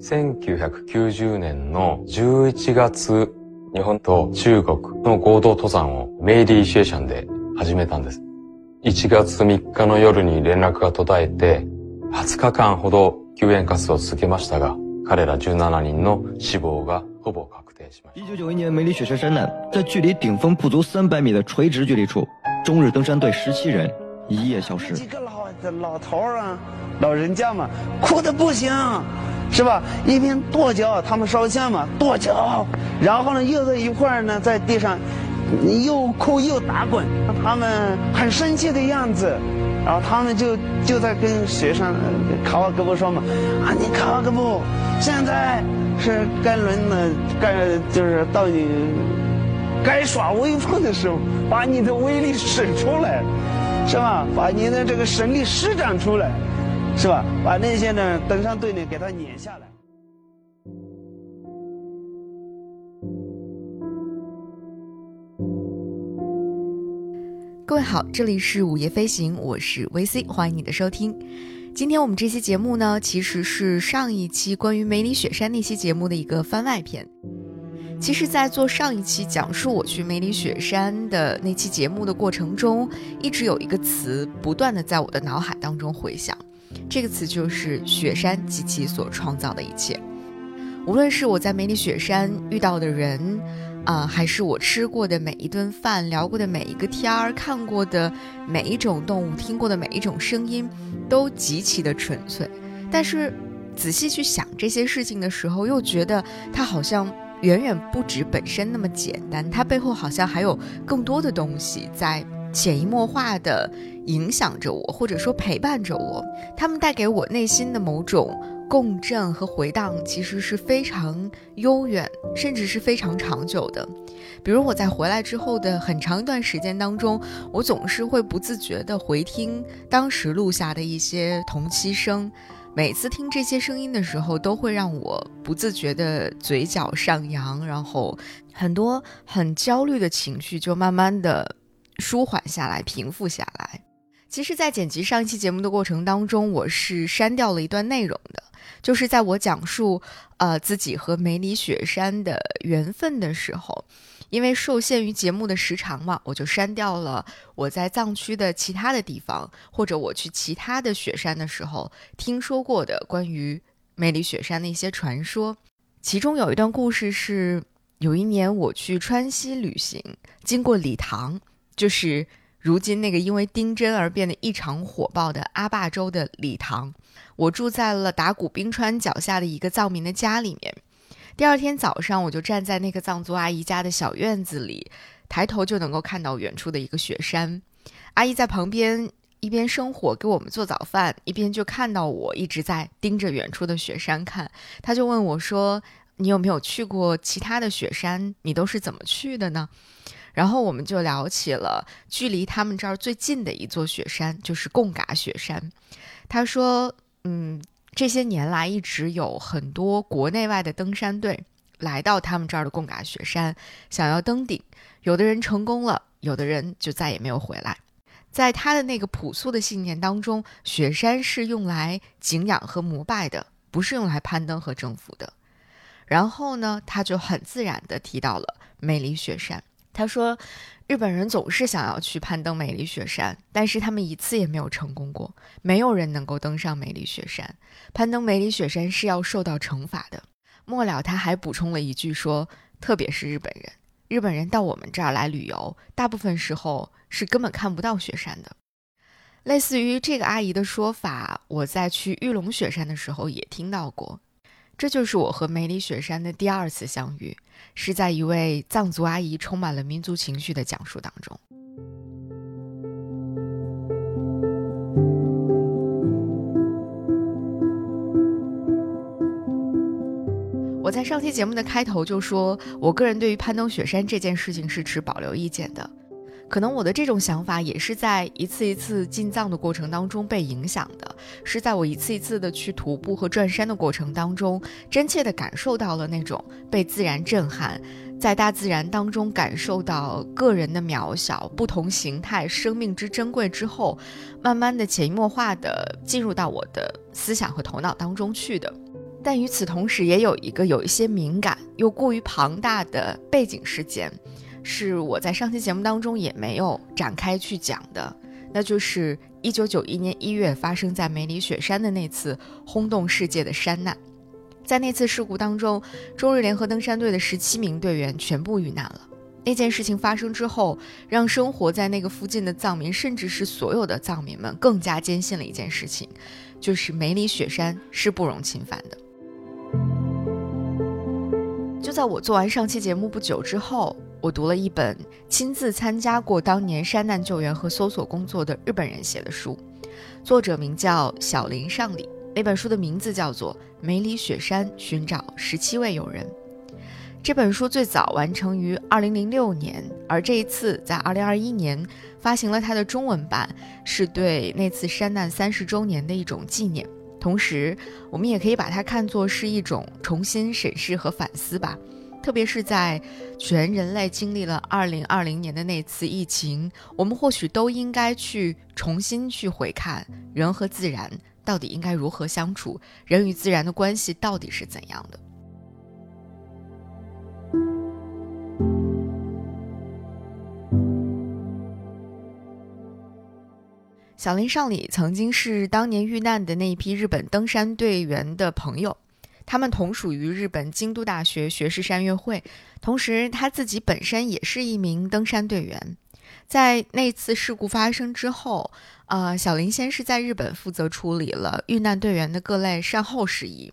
1990年の11月、日本と中国の合同登山をメイリーシエシャンで始めたんです。1月3日の夜に連絡が途絶えて、20日間ほど救援活動を続けましたが、彼ら17人の死亡がほぼ確定しました。1991年梅里雪山山南，在距离顶峰不足300米的垂直距离处，中日登山队17人一夜消失。几个老老头啊，老人家嘛，哭的不行。是吧？一边跺脚，他们烧香嘛，跺脚，然后呢，又在一块儿呢，在地上又哭又打滚，他们很生气的样子，然后他们就就在跟学生卡瓦格布说嘛，啊，你卡瓦格布，现在是该轮的，该就是到你该耍威风的时候，把你的威力使出来，是吧？把你的这个神力施展出来。是吧？把那些呢登山队呢给他撵下来。各位好，这里是午夜飞行，我是 VC，欢迎你的收听。今天我们这期节目呢，其实是上一期关于梅里雪山那期节目的一个番外篇。其实，在做上一期讲述我去梅里雪山的那期节目的过程中，一直有一个词不断的在我的脑海当中回响。这个词就是雪山及其所创造的一切，无论是我在梅里雪山遇到的人，啊，还是我吃过的每一顿饭、聊过的每一个天儿、看过的每一种动物、听过的每一种声音，都极其的纯粹。但是仔细去想这些事情的时候，又觉得它好像远远不止本身那么简单，它背后好像还有更多的东西在。潜移默化的影响着我，或者说陪伴着我。他们带给我内心的某种共振和回荡，其实是非常悠远，甚至是非常长久的。比如我在回来之后的很长一段时间当中，我总是会不自觉地回听当时录下的一些同期声。每次听这些声音的时候，都会让我不自觉的嘴角上扬，然后很多很焦虑的情绪就慢慢的。舒缓下来，平复下来。其实，在剪辑上一期节目的过程当中，我是删掉了一段内容的，就是在我讲述呃自己和梅里雪山的缘分的时候，因为受限于节目的时长嘛，我就删掉了我在藏区的其他的地方，或者我去其他的雪山的时候听说过的关于梅里雪山的一些传说。其中有一段故事是，有一年我去川西旅行，经过理塘。就是如今那个因为丁真而变得异常火爆的阿坝州的理塘，我住在了达古冰川脚下的一个藏民的家里面。第二天早上，我就站在那个藏族阿姨家的小院子里，抬头就能够看到远处的一个雪山。阿姨在旁边一边生火给我们做早饭，一边就看到我一直在盯着远处的雪山看。她就问我说：“你有没有去过其他的雪山？你都是怎么去的呢？”然后我们就聊起了距离他们这儿最近的一座雪山，就是贡嘎雪山。他说：“嗯，这些年来一直有很多国内外的登山队来到他们这儿的贡嘎雪山，想要登顶。有的人成功了，有的人就再也没有回来。在他的那个朴素的信念当中，雪山是用来敬仰和膜拜的，不是用来攀登和征服的。然后呢，他就很自然地提到了梅里雪山。”他说：“日本人总是想要去攀登梅里雪山，但是他们一次也没有成功过。没有人能够登上梅里雪山。攀登梅里雪山是要受到惩罚的。”末了，他还补充了一句说：“特别是日本人，日本人到我们这儿来旅游，大部分时候是根本看不到雪山的。”类似于这个阿姨的说法，我在去玉龙雪山的时候也听到过。这就是我和梅里雪山的第二次相遇，是在一位藏族阿姨充满了民族情绪的讲述当中。我在上期节目的开头就说，我个人对于攀登雪山这件事情是持保留意见的。可能我的这种想法也是在一次一次进藏的过程当中被影响的，是在我一次一次的去徒步和转山的过程当中，真切的感受到了那种被自然震撼，在大自然当中感受到个人的渺小、不同形态生命之珍贵之后，慢慢的潜移默化的进入到我的思想和头脑当中去的。但与此同时，也有一个有一些敏感又过于庞大的背景事件，是我在上期节目当中也没有展开去讲的，那就是一九九一年一月发生在梅里雪山的那次轰动世界的山难。在那次事故当中，中日联合登山队的十七名队员全部遇难了。那件事情发生之后，让生活在那个附近的藏民，甚至是所有的藏民们，更加坚信了一件事情，就是梅里雪山是不容侵犯的。就在我做完上期节目不久之后，我读了一本亲自参加过当年山难救援和搜索工作的日本人写的书，作者名叫小林尚里。那本书的名字叫做《梅里雪山寻找十七位友人》。这本书最早完成于二零零六年，而这一次在二零二一年发行了它的中文版，是对那次山难三十周年的一种纪念。同时，我们也可以把它看作是一种重新审视和反思吧。特别是在全人类经历了二零二零年的那次疫情，我们或许都应该去重新去回看人和自然。到底应该如何相处？人与自然的关系到底是怎样的？小林尚里曾经是当年遇难的那一批日本登山队员的朋友，他们同属于日本京都大学学士山岳会，同时他自己本身也是一名登山队员。在那次事故发生之后，呃，小林先是在日本负责处理了遇难队员的各类善后事宜，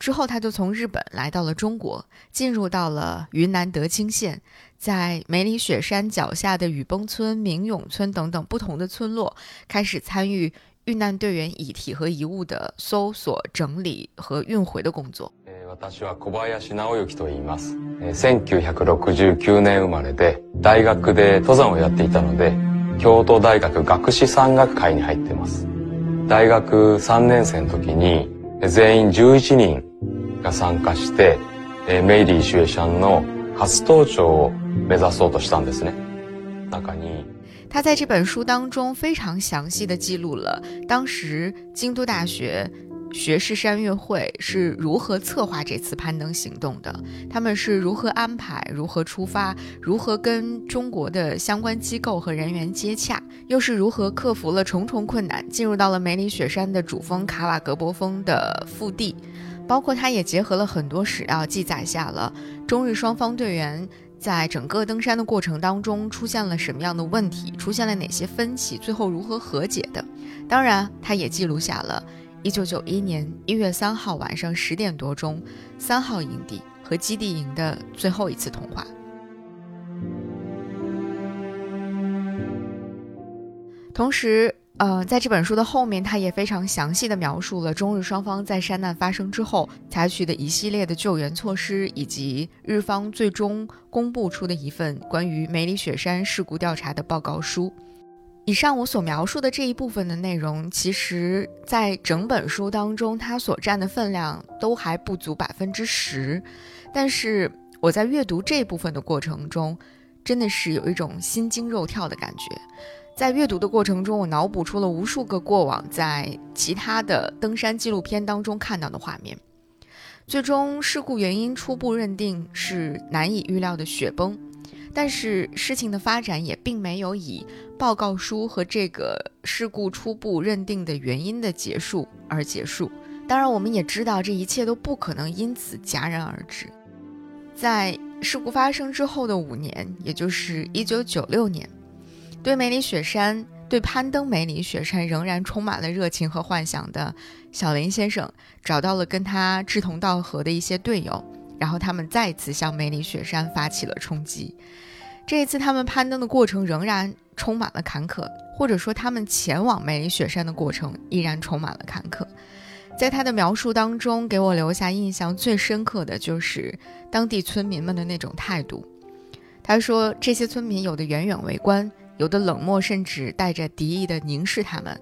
之后他就从日本来到了中国，进入到了云南德清县，在梅里雪山脚下的雨崩村、明永村等等不同的村落，开始参与遇难队员遗体和遗物的搜索、整理和运回的工作。私は小林直之と言います。1969年生まれで、大学で登山をやっていたので、京都大学学士山岳会に入っています。大学3年生の時に、全員11人が参加して、メイリー・シュエシャンの初登頂を目指そうとしたんですね。中に、他在这本书当中非常详细的记录了当时京都大学学士山岳会是如何策划这次攀登行动的？他们是如何安排、如何出发、如何跟中国的相关机构和人员接洽，又是如何克服了重重困难，进入到了梅里雪山的主峰卡瓦格博峰的腹地？包括他也结合了很多史料，记载下了中日双方队员在整个登山的过程当中出现了什么样的问题，出现了哪些分歧，最后如何和解的。当然，他也记录下了。一九九一年一月三号晚上十点多钟，三号营地和基地营的最后一次通话。同时，呃，在这本书的后面，他也非常详细的描述了中日双方在山难发生之后采取的一系列的救援措施，以及日方最终公布出的一份关于梅里雪山事故调查的报告书。以上我所描述的这一部分的内容，其实，在整本书当中，它所占的分量都还不足百分之十。但是我在阅读这部分的过程中，真的是有一种心惊肉跳的感觉。在阅读的过程中，我脑补出了无数个过往在其他的登山纪录片当中看到的画面。最终，事故原因初步认定是难以预料的雪崩。但是事情的发展也并没有以报告书和这个事故初步认定的原因的结束而结束。当然，我们也知道这一切都不可能因此戛然而止。在事故发生之后的五年，也就是一九九六年，对梅里雪山、对攀登梅里雪山仍然充满了热情和幻想的小林先生，找到了跟他志同道合的一些队友。然后他们再次向梅里雪山发起了冲击。这一次，他们攀登的过程仍然充满了坎坷，或者说，他们前往梅里雪山的过程依然充满了坎坷。在他的描述当中，给我留下印象最深刻的就是当地村民们的那种态度。他说，这些村民有的远远围观，有的冷漠，甚至带着敌意的凝视他们；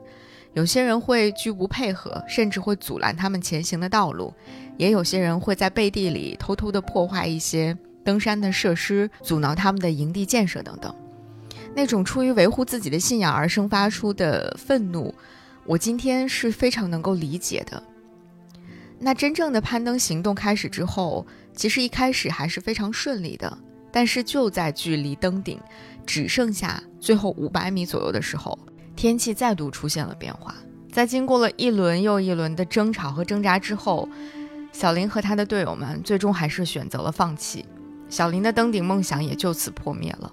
有些人会拒不配合，甚至会阻拦他们前行的道路。也有些人会在背地里偷偷的破坏一些登山的设施，阻挠他们的营地建设等等。那种出于维护自己的信仰而生发出的愤怒，我今天是非常能够理解的。那真正的攀登行动开始之后，其实一开始还是非常顺利的。但是就在距离登顶只剩下最后五百米左右的时候，天气再度出现了变化。在经过了一轮又一轮的争吵和挣扎之后，小林和他的队友们最终还是选择了放弃，小林的登顶梦想也就此破灭了。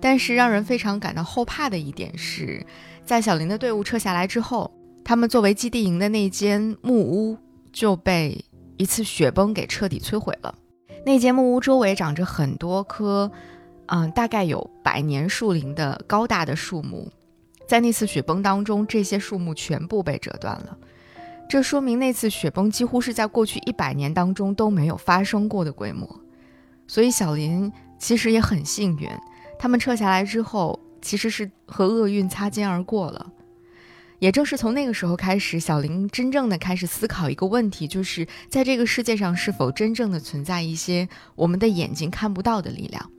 但是让人非常感到后怕的一点是，在小林的队伍撤下来之后，他们作为基地营的那间木屋就被一次雪崩给彻底摧毁了。那间木屋周围长着很多棵，嗯，大概有百年树龄的高大的树木，在那次雪崩当中，这些树木全部被折断了。这说明那次雪崩几乎是在过去一百年当中都没有发生过的规模。所以小林其实也很幸运，他们撤下来之后，其实是和厄运擦肩而过了。也正是从那个时候开始，小林真正的开始思考一个问题，就是在这个世界上是否真正的存在一些我们的眼睛看不到的力量。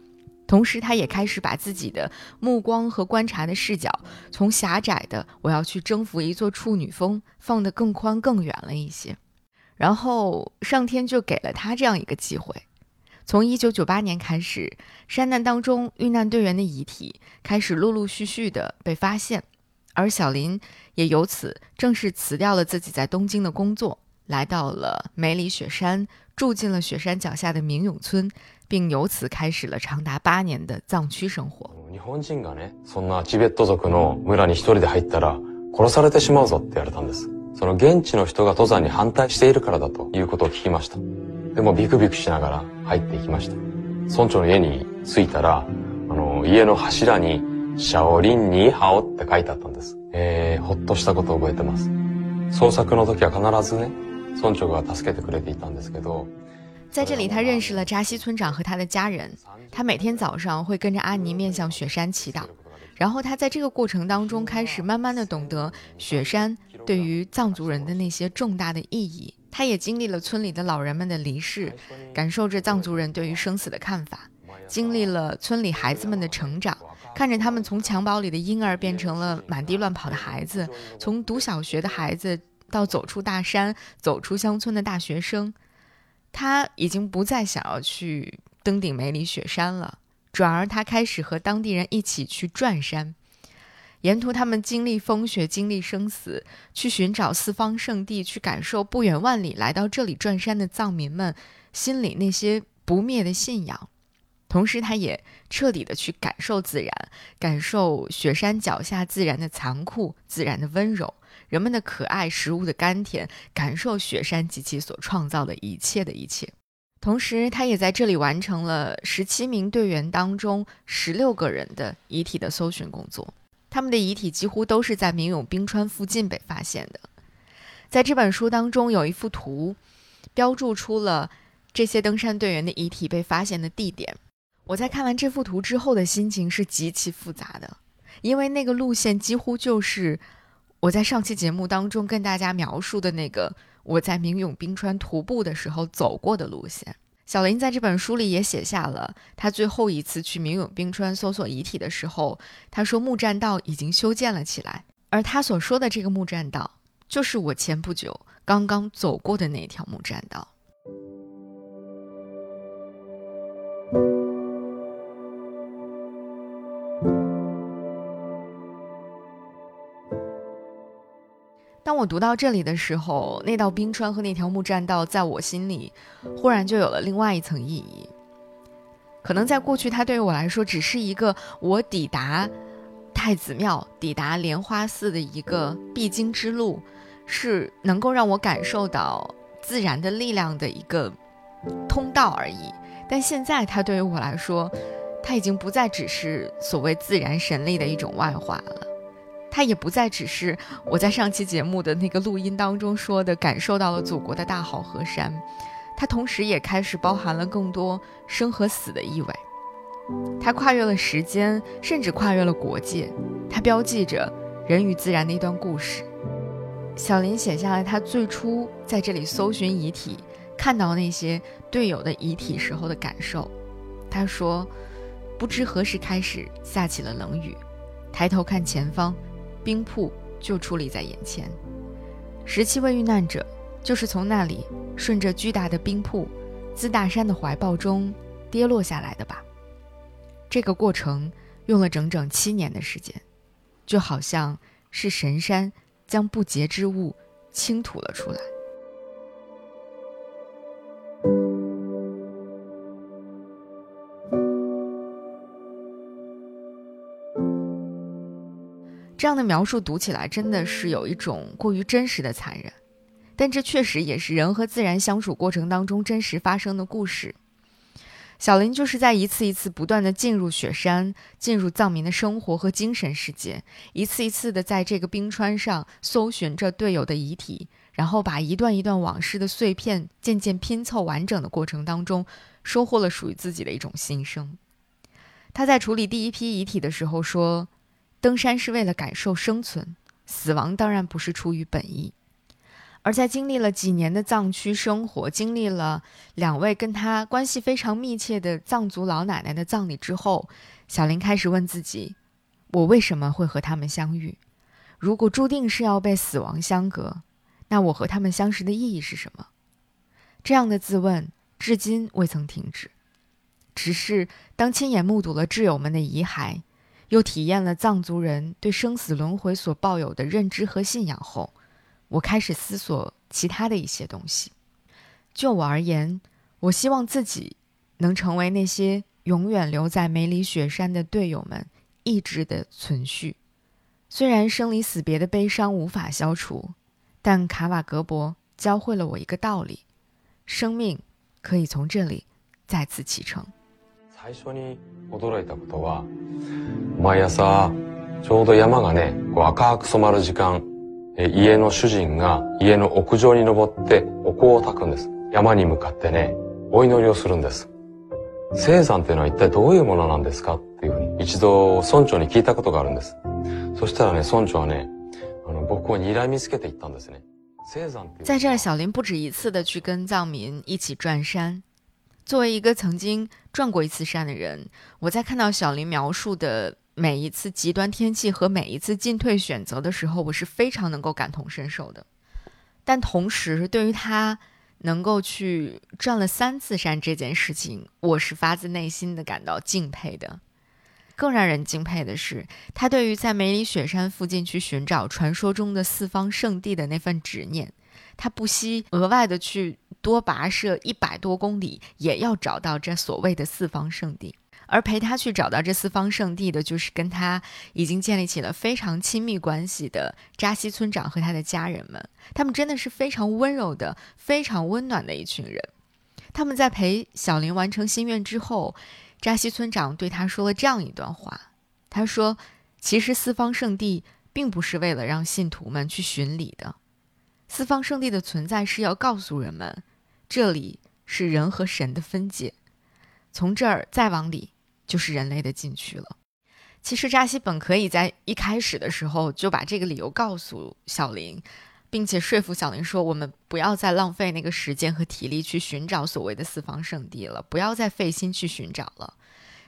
同时，他也开始把自己的目光和观察的视角从狭窄的“我要去征服一座处女峰”放得更宽更远了一些。然后，上天就给了他这样一个机会：从1998年开始，山难当中遇难队员的遗体开始陆陆续续的被发现。而小林也由此正式辞掉了自己在东京的工作，来到了梅里雪山，住进了雪山脚下的明永村，并由此开始了长达八年的藏区生活。日本人がね、そんなチベット族の村に一人で入ったら殺されてしまうぞって言われたんです。その現地の人が登山に反対しているからだということを聞きました。でもビクビクしながら入っていきました。村長の家に着いたら、あの家の柱に シャオリンニーハオって書いてあったんです。えー、ほっとしたことを覚えてます。捜索の時は必ずね、村長が助けてくれていたんですけど。在这里，他认识了扎西村长和他的家人。他每天早上会跟着阿尼面向雪山祈祷，然后他在这个过程当中开始慢慢的懂得雪山对于藏族人的那些重大的意义。他也经历了村里的老人们的离世，感受着藏族人对于生死的看法， 经历了村里孩子们的成长。看着他们从襁褓里的婴儿变成了满地乱跑的孩子，从读小学的孩子到走出大山、走出乡村的大学生，他已经不再想要去登顶梅里雪山了，转而他开始和当地人一起去转山，沿途他们经历风雪、经历生死，去寻找四方圣地，去感受不远万里来到这里转山的藏民们心里那些不灭的信仰。同时，他也彻底的去感受自然，感受雪山脚下自然的残酷、自然的温柔、人们的可爱、食物的甘甜，感受雪山及其所创造的一切的一切。同时，他也在这里完成了十七名队员当中十六个人的遗体的搜寻工作。他们的遗体几乎都是在明永冰川附近被发现的。在这本书当中，有一幅图，标注出了这些登山队员的遗体被发现的地点。我在看完这幅图之后的心情是极其复杂的，因为那个路线几乎就是我在上期节目当中跟大家描述的那个我在明永冰川徒步的时候走过的路线。小林在这本书里也写下了他最后一次去明永冰川搜索遗体的时候，他说木栈道已经修建了起来，而他所说的这个木栈道，就是我前不久刚刚走过的那条木栈道。我读到这里的时候，那道冰川和那条木栈道在我心里忽然就有了另外一层意义。可能在过去，它对于我来说只是一个我抵达太子庙、抵达莲花寺的一个必经之路，是能够让我感受到自然的力量的一个通道而已。但现在，它对于我来说，它已经不再只是所谓自然神力的一种外化了。它也不再只是我在上期节目的那个录音当中说的，感受到了祖国的大好河山，它同时也开始包含了更多生和死的意味。它跨越了时间，甚至跨越了国界，它标记着人与自然的一段故事。小林写下了他最初在这里搜寻遗体，看到那些队友的遗体时候的感受。他说：“不知何时开始下起了冷雨，抬头看前方。”冰瀑就矗立在眼前，十七位遇难者就是从那里顺着巨大的冰瀑，自大山的怀抱中跌落下来的吧。这个过程用了整整七年的时间，就好像是神山将不洁之物倾吐了出来。这样的描述读起来真的是有一种过于真实的残忍，但这确实也是人和自然相处过程当中真实发生的故事。小林就是在一次一次不断的进入雪山，进入藏民的生活和精神世界，一次一次的在这个冰川上搜寻着队友的遗体，然后把一段一段往事的碎片渐渐拼凑完整的过程当中，收获了属于自己的一种新生。他在处理第一批遗体的时候说。登山是为了感受生存，死亡当然不是出于本意。而在经历了几年的藏区生活，经历了两位跟他关系非常密切的藏族老奶奶的葬礼之后，小林开始问自己：我为什么会和他们相遇？如果注定是要被死亡相隔，那我和他们相识的意义是什么？这样的自问至今未曾停止。只是当亲眼目睹了挚友们的遗骸。又体验了藏族人对生死轮回所抱有的认知和信仰后，我开始思索其他的一些东西。就我而言，我希望自己能成为那些永远留在梅里雪山的队友们意志的存续。虽然生离死别的悲伤无法消除，但卡瓦格博教会了我一个道理：生命可以从这里再次启程。最初に驚いたことは、毎朝ちょうど山がね、こう赤く染まる時間、家の主人が家の屋上に登ってお香を焚くんです。山に向かってね、お祈りをするんです。生山っていうのは一体どういうものなんですかっていうふうに一度村長に聞いたことがあるんです。そしたらね、村長はね、あの僕を睨みつけて言ったんですね。在这儿，小林不止一次的去跟藏民一起转山，作为一个曾经转过一次山的人，我在看到小林描述的每一次极端天气和每一次进退选择的时候，我是非常能够感同身受的。但同时，对于他能够去转了三次山这件事情，我是发自内心的感到敬佩的。更让人敬佩的是，他对于在梅里雪山附近去寻找传说中的四方圣地的那份执念，他不惜额外的去。多跋涉一百多公里，也要找到这所谓的四方圣地。而陪他去找到这四方圣地的，就是跟他已经建立起了非常亲密关系的扎西村长和他的家人们。他们真的是非常温柔的、非常温暖的一群人。他们在陪小林完成心愿之后，扎西村长对他说了这样一段话：“他说，其实四方圣地并不是为了让信徒们去巡礼的，四方圣地的存在是要告诉人们。”这里是人和神的分界，从这儿再往里就是人类的禁区了。其实扎西本可以在一开始的时候就把这个理由告诉小林，并且说服小林说：“我们不要再浪费那个时间和体力去寻找所谓的四方圣地了，不要再费心去寻找了。”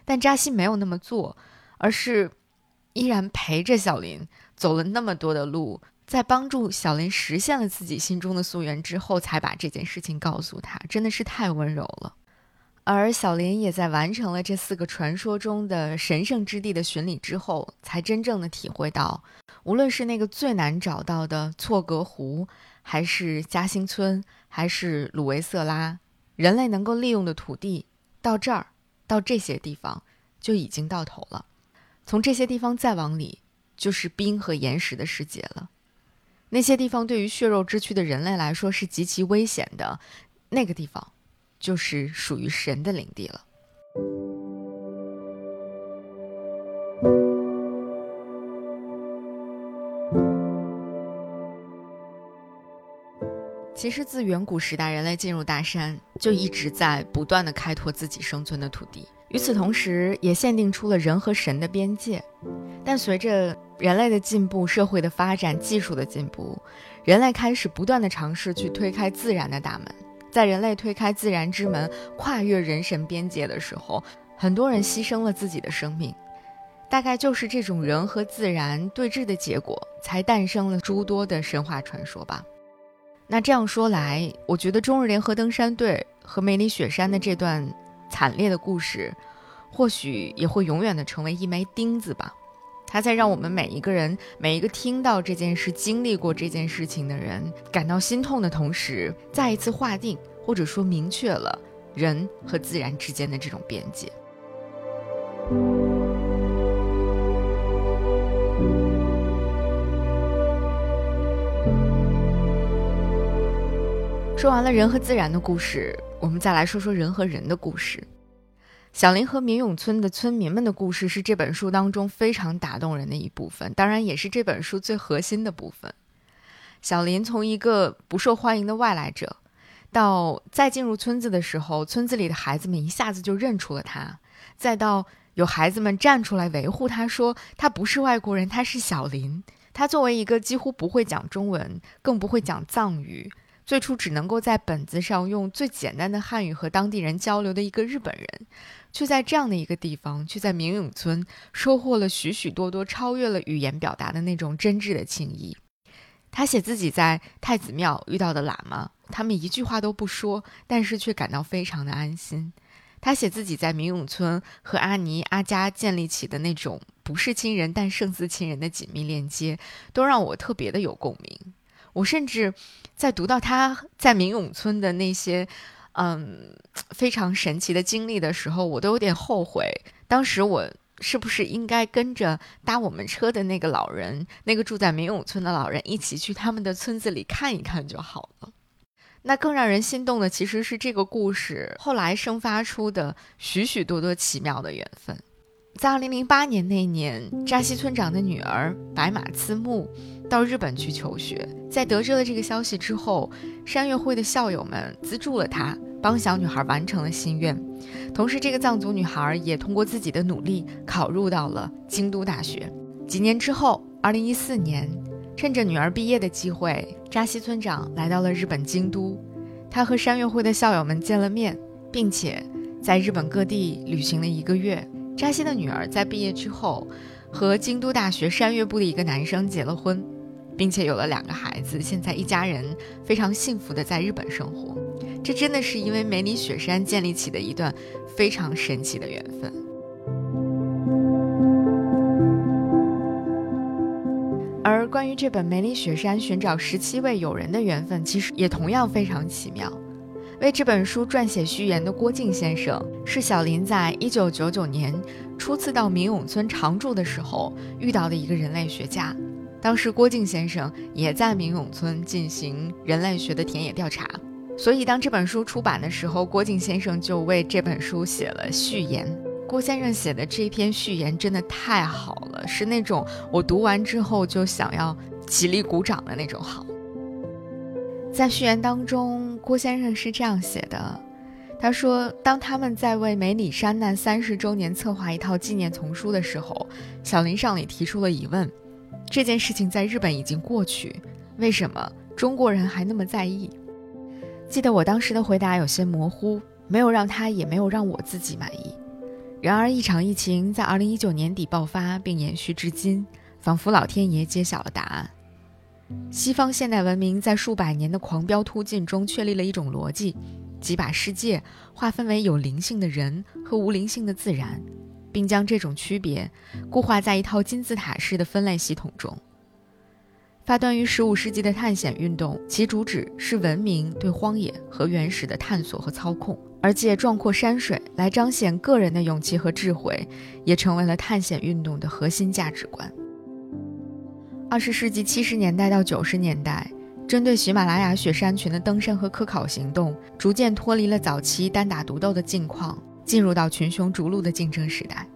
但扎西没有那么做，而是依然陪着小林走了那么多的路。在帮助小林实现了自己心中的夙愿之后，才把这件事情告诉他，真的是太温柔了。而小林也在完成了这四个传说中的神圣之地的巡礼之后，才真正的体会到，无论是那个最难找到的错格湖，还是嘉兴村，还是鲁维瑟拉，人类能够利用的土地，到这儿，到这些地方就已经到头了。从这些地方再往里，就是冰和岩石的世界了。那些地方对于血肉之躯的人类来说是极其危险的，那个地方，就是属于神的领地了。其实，自远古时代，人类进入大山，就一直在不断的开拓自己生存的土地。与此同时，也限定出了人和神的边界。但随着人类的进步、社会的发展、技术的进步，人类开始不断的尝试去推开自然的大门。在人类推开自然之门、跨越人神边界的时候，很多人牺牲了自己的生命。大概就是这种人和自然对峙的结果，才诞生了诸多的神话传说吧。那这样说来，我觉得中日联合登山队和梅里雪山的这段惨烈的故事，或许也会永远的成为一枚钉子吧。它在让我们每一个人、每一个听到这件事、经历过这件事情的人感到心痛的同时，再一次划定或者说明确了人和自然之间的这种边界。说完了人和自然的故事，我们再来说说人和人的故事。小林和明永村的村民们的故事是这本书当中非常打动人的一部分，当然也是这本书最核心的部分。小林从一个不受欢迎的外来者，到再进入村子的时候，村子里的孩子们一下子就认出了他，再到有孩子们站出来维护他，说他不是外国人，他是小林。他作为一个几乎不会讲中文，更不会讲藏语。最初只能够在本子上用最简单的汉语和当地人交流的一个日本人，却在这样的一个地方，却在明永村收获了许许多多超越了语言表达的那种真挚的情谊。他写自己在太子庙遇到的喇嘛，他们一句话都不说，但是却感到非常的安心。他写自己在明永村和阿尼阿加建立起的那种不是亲人但胜似亲人的紧密链接，都让我特别的有共鸣。我甚至在读到他在明永村的那些，嗯，非常神奇的经历的时候，我都有点后悔，当时我是不是应该跟着搭我们车的那个老人，那个住在明永村的老人一起去他们的村子里看一看就好了。那更让人心动的其实是这个故事后来生发出的许许多多奇妙的缘分。在二零零八年那年，扎西村长的女儿白马次木。到日本去求学，在得知了这个消息之后，山岳会的校友们资助了她，帮小女孩完成了心愿。同时，这个藏族女孩也通过自己的努力考入到了京都大学。几年之后，二零一四年，趁着女儿毕业的机会，扎西村长来到了日本京都，他和山岳会的校友们见了面，并且在日本各地旅行了一个月。扎西的女儿在毕业之后，和京都大学山岳部的一个男生结了婚。并且有了两个孩子，现在一家人非常幸福的在日本生活。这真的是因为梅里雪山建立起的一段非常神奇的缘分。而关于这本《梅里雪山寻找十七位友人》的缘分，其实也同样非常奇妙。为这本书撰写序言的郭靖先生，是小林在一九九九年初次到明永村常住的时候遇到的一个人类学家。当时郭靖先生也在明永村进行人类学的田野调查，所以当这本书出版的时候，郭靖先生就为这本书写了序言。郭先生写的这篇序言真的太好了，是那种我读完之后就想要起立鼓掌的那种好。在序言当中，郭先生是这样写的：他说，当他们在为梅里山难三十周年策划一套纪念丛书的时候，小林上里提出了疑问。这件事情在日本已经过去，为什么中国人还那么在意？记得我当时的回答有些模糊，没有让他，也没有让我自己满意。然而，一场疫情在2019年底爆发并延续至今，仿佛老天爷揭晓了答案。西方现代文明在数百年的狂飙突进中确立了一种逻辑，即把世界划分为有灵性的人和无灵性的自然。并将这种区别固化在一套金字塔式的分类系统中。发端于15世纪的探险运动，其主旨是文明对荒野和原始的探索和操控，而借壮阔山水来彰显个人的勇气和智慧，也成为了探险运动的核心价值观。20世纪70年代到90年代，针对喜马拉雅雪山群的登山和科考行动，逐渐脱离了早期单打独斗的境况。进入到群雄逐鹿的竞争时代，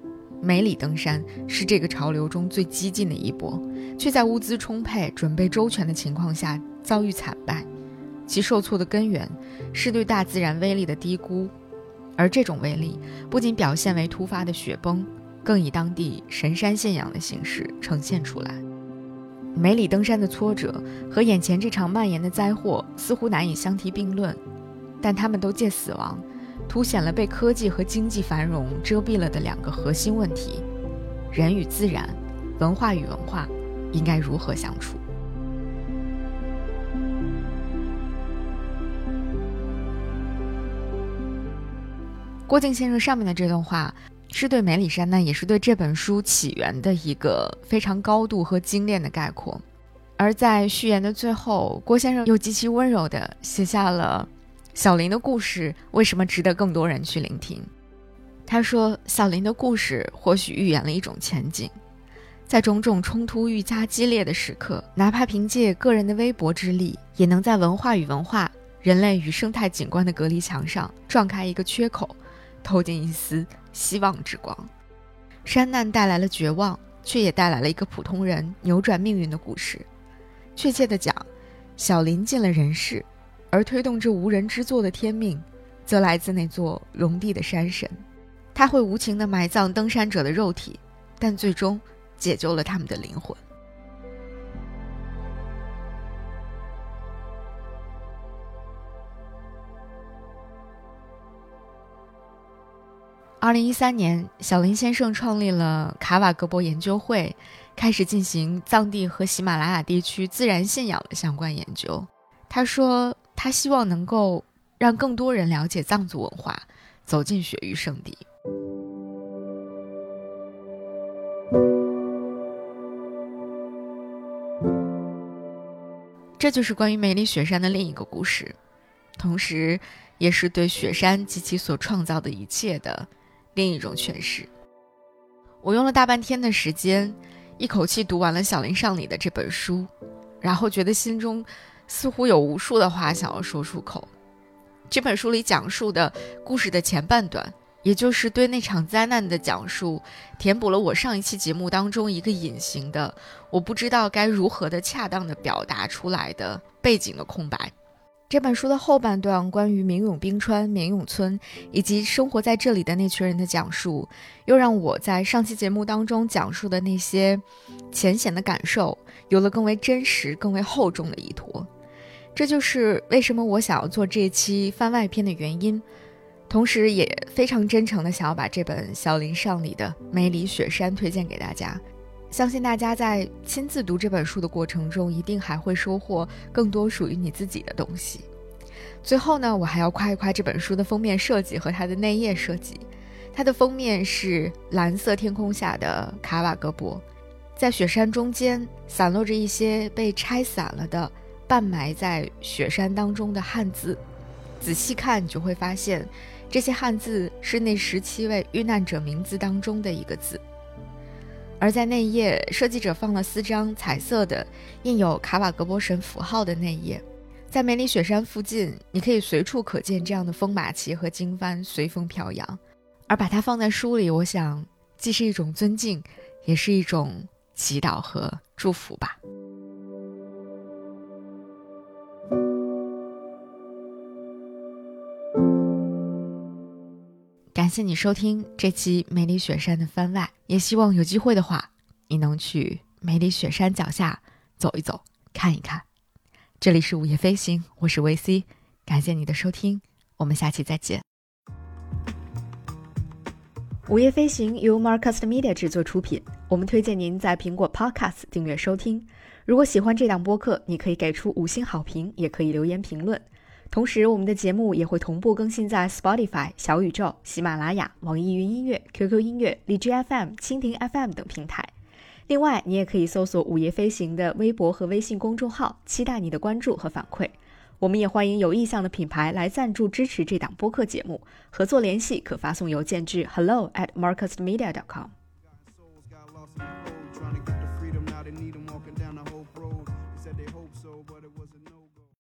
梅里登山是这个潮流中最激进的一波，却在物资充沛、准备周全的情况下遭遇惨败。其受挫的根源是对大自然威力的低估，而这种威力不仅表现为突发的雪崩，更以当地神山信仰的形式呈现出来。梅里登山的挫折和眼前这场蔓延的灾祸似乎难以相提并论，但他们都借死亡凸显了被科技和经济繁荣遮蔽了的两个核心问题，人与自然、文化与文化应该如何相处？郭靖先生上面的这段话。是对梅里山呢，也是对这本书起源的一个非常高度和精炼的概括。而在序言的最后，郭先生又极其温柔地写下了小林的故事为什么值得更多人去聆听。他说：“小林的故事或许预言了一种前景，在种种冲突愈加激烈的时刻，哪怕凭借个人的微薄之力，也能在文化与文化、人类与生态景观的隔离墙上撞开一个缺口，透进一丝希望之光。山难带来了绝望，却也带来了一个普通人扭转命运的故事。确切的讲，小林进了人世，而推动这无人之作的天命，则来自那座龙地的山神。”他会无情地埋葬登山者的肉体，但最终解救了他们的灵魂。二零一三年，小林先生创立了卡瓦格博研究会，开始进行藏地和喜马拉雅地区自然信仰的相关研究。他说，他希望能够让更多人了解藏族文化，走进雪域圣地。这就是关于梅里雪山的另一个故事，同时，也是对雪山及其所创造的一切的另一种诠释。我用了大半天的时间，一口气读完了小林尚里的这本书，然后觉得心中似乎有无数的话想要说出口。这本书里讲述的故事的前半段。也就是对那场灾难的讲述，填补了我上一期节目当中一个隐形的，我不知道该如何的恰当的表达出来的背景的空白。这本书的后半段关于明永冰川、明永村以及生活在这里的那群人的讲述，又让我在上期节目当中讲述的那些浅显的感受，有了更为真实、更为厚重的依托。这就是为什么我想要做这期番外篇的原因。同时，也非常真诚的想要把这本小林尚里的《梅里雪山》推荐给大家。相信大家在亲自读这本书的过程中，一定还会收获更多属于你自己的东西。最后呢，我还要夸一夸这本书的封面设计和它的内页设计。它的封面是蓝色天空下的卡瓦格博，在雪山中间散落着一些被拆散了的、半埋在雪山当中的汉字。仔细看，你就会发现。这些汉字是那十七位遇难者名字当中的一个字，而在内页，设计者放了四张彩色的印有卡瓦格博神符号的内页。在梅里雪山附近，你可以随处可见这样的风马旗和经幡随风飘扬，而把它放在书里，我想既是一种尊敬，也是一种祈祷和祝福吧。感谢你收听这期梅里雪山的番外，也希望有机会的话，你能去梅里雪山脚下走一走，看一看。这里是午夜飞行，我是维 C，感谢你的收听，我们下期再见。午夜飞行由 Marcus Media 制作出品，我们推荐您在苹果 Podcast 订阅收听。如果喜欢这档播客，你可以给出五星好评，也可以留言评论。同时，我们的节目也会同步更新在 Spotify、小宇宙、喜马拉雅、网易云音乐、QQ 音乐、荔枝 FM、蜻蜓 FM 等平台。另外，你也可以搜索“午夜飞行”的微博和微信公众号，期待你的关注和反馈。我们也欢迎有意向的品牌来赞助支持这档播客节目，合作联系可发送邮件至 hello at marcusmedia.com。